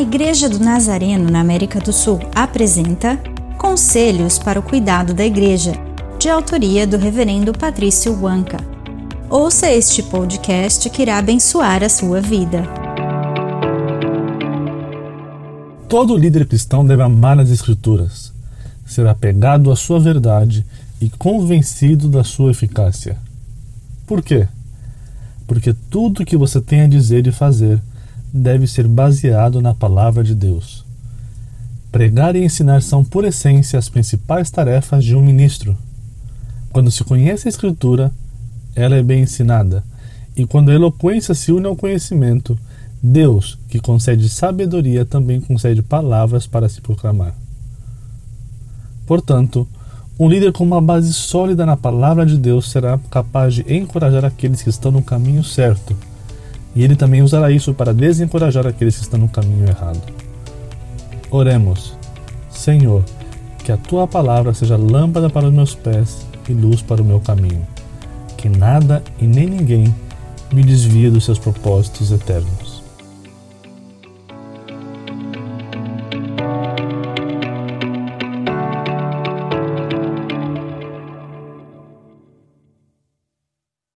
Igreja do Nazareno na América do Sul apresenta Conselhos para o Cuidado da Igreja, de autoria do Reverendo Patrício Wanka. Ouça este podcast que irá abençoar a sua vida. Todo líder cristão deve amar as Escrituras, ser apegado à sua verdade e convencido da sua eficácia. Por quê? Porque tudo que você tem a dizer e fazer deve ser baseado na palavra de Deus. Pregar e ensinar são, por essência, as principais tarefas de um ministro. Quando se conhece a Escritura, ela é bem ensinada, e quando a eloquência se une ao conhecimento, Deus, que concede sabedoria, também concede palavras para se proclamar. Portanto, um líder com uma base sólida na palavra de Deus será capaz de encorajar aqueles que estão no caminho certo e ele também usará isso para desencorajar aqueles que estão no caminho errado. Oremos. Senhor, que a tua palavra seja lâmpada para os meus pés e luz para o meu caminho. Que nada e nem ninguém me desvie dos seus propósitos eternos.